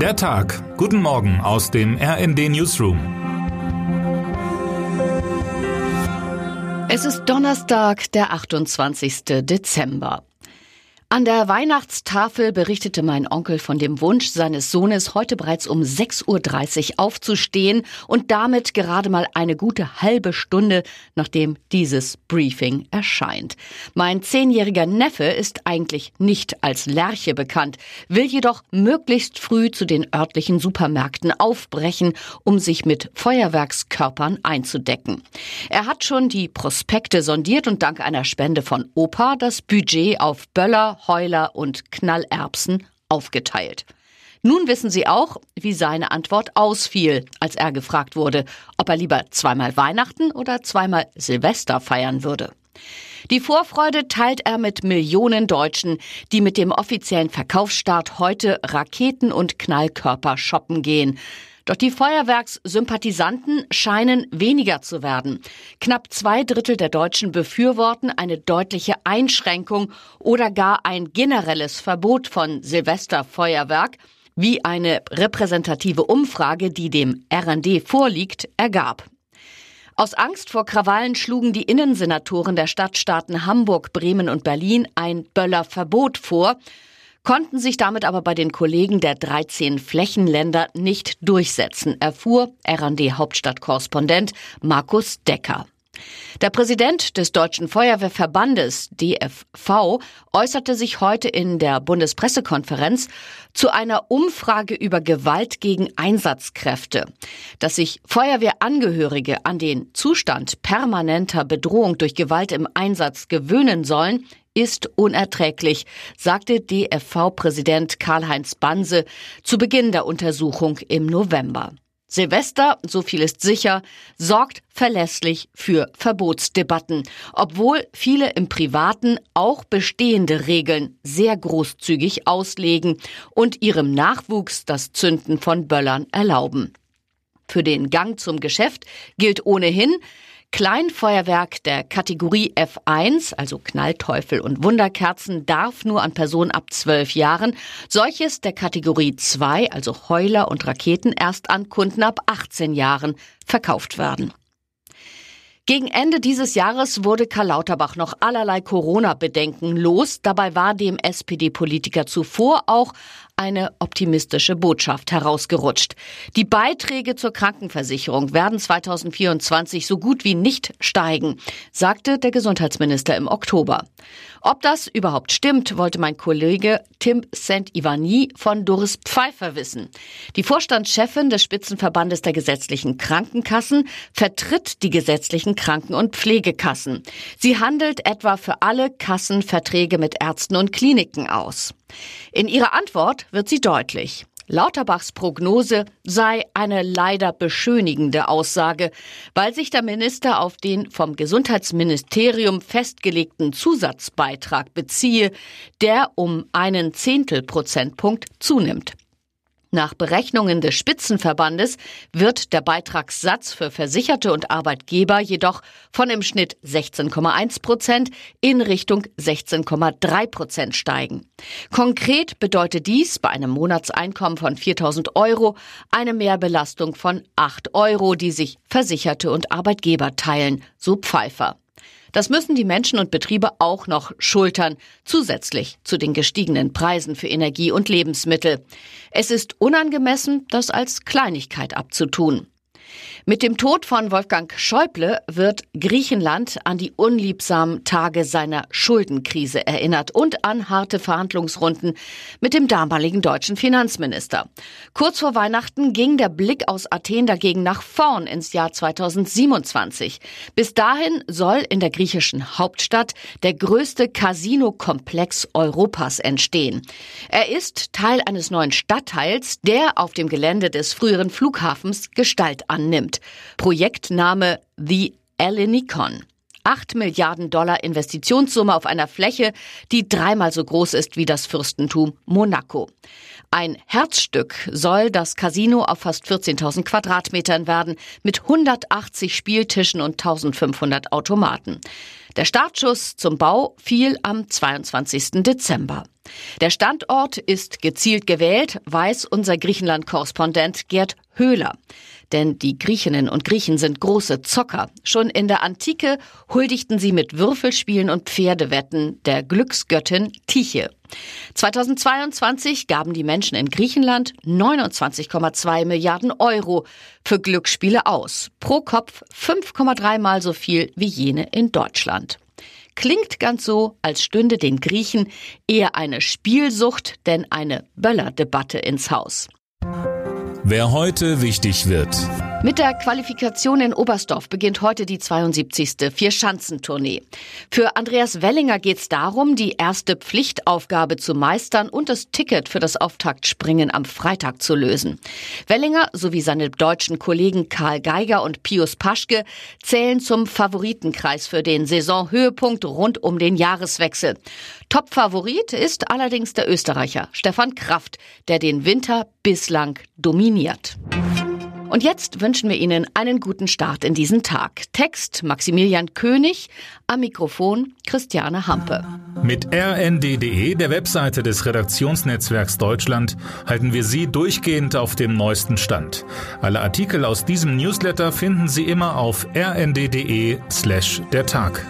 Der Tag. Guten Morgen aus dem RND Newsroom. Es ist Donnerstag, der 28. Dezember. An der Weihnachtstafel berichtete mein Onkel von dem Wunsch seines Sohnes, heute bereits um 6.30 Uhr aufzustehen und damit gerade mal eine gute halbe Stunde, nachdem dieses Briefing erscheint. Mein zehnjähriger Neffe ist eigentlich nicht als Lerche bekannt, will jedoch möglichst früh zu den örtlichen Supermärkten aufbrechen, um sich mit Feuerwerkskörpern einzudecken. Er hat schon die Prospekte sondiert und dank einer Spende von Opa das Budget auf Böller, Heuler und Knallerbsen aufgeteilt. Nun wissen Sie auch, wie seine Antwort ausfiel, als er gefragt wurde, ob er lieber zweimal Weihnachten oder zweimal Silvester feiern würde. Die Vorfreude teilt er mit Millionen Deutschen, die mit dem offiziellen Verkaufsstart heute Raketen und Knallkörper shoppen gehen. Doch die Feuerwerkssympathisanten scheinen weniger zu werden. Knapp zwei Drittel der Deutschen befürworten eine deutliche Einschränkung oder gar ein generelles Verbot von Silvesterfeuerwerk, wie eine repräsentative Umfrage, die dem RND vorliegt, ergab. Aus Angst vor Krawallen schlugen die Innensenatoren der Stadtstaaten Hamburg, Bremen und Berlin ein Böllerverbot vor konnten sich damit aber bei den Kollegen der 13 Flächenländer nicht durchsetzen, erfuhr RD-Hauptstadtkorrespondent Markus Decker. Der Präsident des Deutschen Feuerwehrverbandes DFV äußerte sich heute in der Bundespressekonferenz zu einer Umfrage über Gewalt gegen Einsatzkräfte. Dass sich Feuerwehrangehörige an den Zustand permanenter Bedrohung durch Gewalt im Einsatz gewöhnen sollen, ist unerträglich, sagte DFV-Präsident Karl-Heinz Banse zu Beginn der Untersuchung im November. Silvester, so viel ist sicher, sorgt verlässlich für Verbotsdebatten, obwohl viele im Privaten auch bestehende Regeln sehr großzügig auslegen und ihrem Nachwuchs das Zünden von Böllern erlauben. Für den Gang zum Geschäft gilt ohnehin, Kleinfeuerwerk der Kategorie F1, also Knallteufel und Wunderkerzen, darf nur an Personen ab zwölf Jahren, solches der Kategorie 2, also Heuler und Raketen, erst an Kunden ab 18 Jahren verkauft werden. Gegen Ende dieses Jahres wurde Karl Lauterbach noch allerlei Corona-Bedenken los. Dabei war dem SPD-Politiker zuvor auch eine optimistische Botschaft herausgerutscht. Die Beiträge zur Krankenversicherung werden 2024 so gut wie nicht steigen, sagte der Gesundheitsminister im Oktober. Ob das überhaupt stimmt, wollte mein Kollege Tim Saint-Ivani von Doris Pfeiffer wissen. Die Vorstandschefin des Spitzenverbandes der gesetzlichen Krankenkassen vertritt die gesetzlichen Kranken- und Pflegekassen. Sie handelt etwa für alle Kassen Verträge mit Ärzten und Kliniken aus. In ihrer Antwort wird sie deutlich. Lauterbachs Prognose sei eine leider beschönigende Aussage, weil sich der Minister auf den vom Gesundheitsministerium festgelegten Zusatzbeitrag beziehe, der um einen Zehntelprozentpunkt zunimmt. Nach Berechnungen des Spitzenverbandes wird der Beitragssatz für Versicherte und Arbeitgeber jedoch von im Schnitt 16,1 Prozent in Richtung 16,3 Prozent steigen. Konkret bedeutet dies bei einem Monatseinkommen von 4000 Euro eine Mehrbelastung von 8 Euro, die sich Versicherte und Arbeitgeber teilen, so Pfeiffer. Das müssen die Menschen und Betriebe auch noch schultern, zusätzlich zu den gestiegenen Preisen für Energie und Lebensmittel. Es ist unangemessen, das als Kleinigkeit abzutun. Mit dem Tod von Wolfgang Schäuble wird Griechenland an die unliebsamen Tage seiner Schuldenkrise erinnert und an harte Verhandlungsrunden mit dem damaligen deutschen Finanzminister. Kurz vor Weihnachten ging der Blick aus Athen dagegen nach vorn ins Jahr 2027. Bis dahin soll in der griechischen Hauptstadt der größte Casino-Komplex Europas entstehen. Er ist Teil eines neuen Stadtteils, der auf dem Gelände des früheren Flughafens Gestalt annimmt. Projektname The Ellinikon. 8 Milliarden Dollar Investitionssumme auf einer Fläche, die dreimal so groß ist wie das Fürstentum Monaco. Ein Herzstück soll das Casino auf fast 14.000 Quadratmetern werden, mit 180 Spieltischen und 1500 Automaten. Der Startschuss zum Bau fiel am 22. Dezember. Der Standort ist gezielt gewählt, weiß unser Griechenland-Korrespondent Gerd Höhler. Denn die Griechinnen und Griechen sind große Zocker. Schon in der Antike huldigten sie mit Würfelspielen und Pferdewetten der Glücksgöttin Tyche. 2022 gaben die Menschen in Griechenland 29,2 Milliarden Euro für Glücksspiele aus. Pro Kopf 5,3 mal so viel wie jene in Deutschland. Klingt ganz so, als stünde den Griechen eher eine Spielsucht denn eine Böllerdebatte ins Haus. Wer heute wichtig wird. Mit der Qualifikation in Oberstdorf beginnt heute die 72. Vierschanzentournee. Für Andreas Wellinger geht es darum, die erste Pflichtaufgabe zu meistern und das Ticket für das Auftaktspringen am Freitag zu lösen. Wellinger sowie seine deutschen Kollegen Karl Geiger und Pius Paschke zählen zum Favoritenkreis für den Saisonhöhepunkt rund um den Jahreswechsel. Top-Favorit ist allerdings der Österreicher Stefan Kraft, der den Winter bislang dominiert. Und jetzt wünschen wir Ihnen einen guten Start in diesen Tag. Text Maximilian König, am Mikrofon Christiane Hampe. Mit rnd.de, der Webseite des Redaktionsnetzwerks Deutschland, halten wir Sie durchgehend auf dem neuesten Stand. Alle Artikel aus diesem Newsletter finden Sie immer auf rnd.de slash der Tag.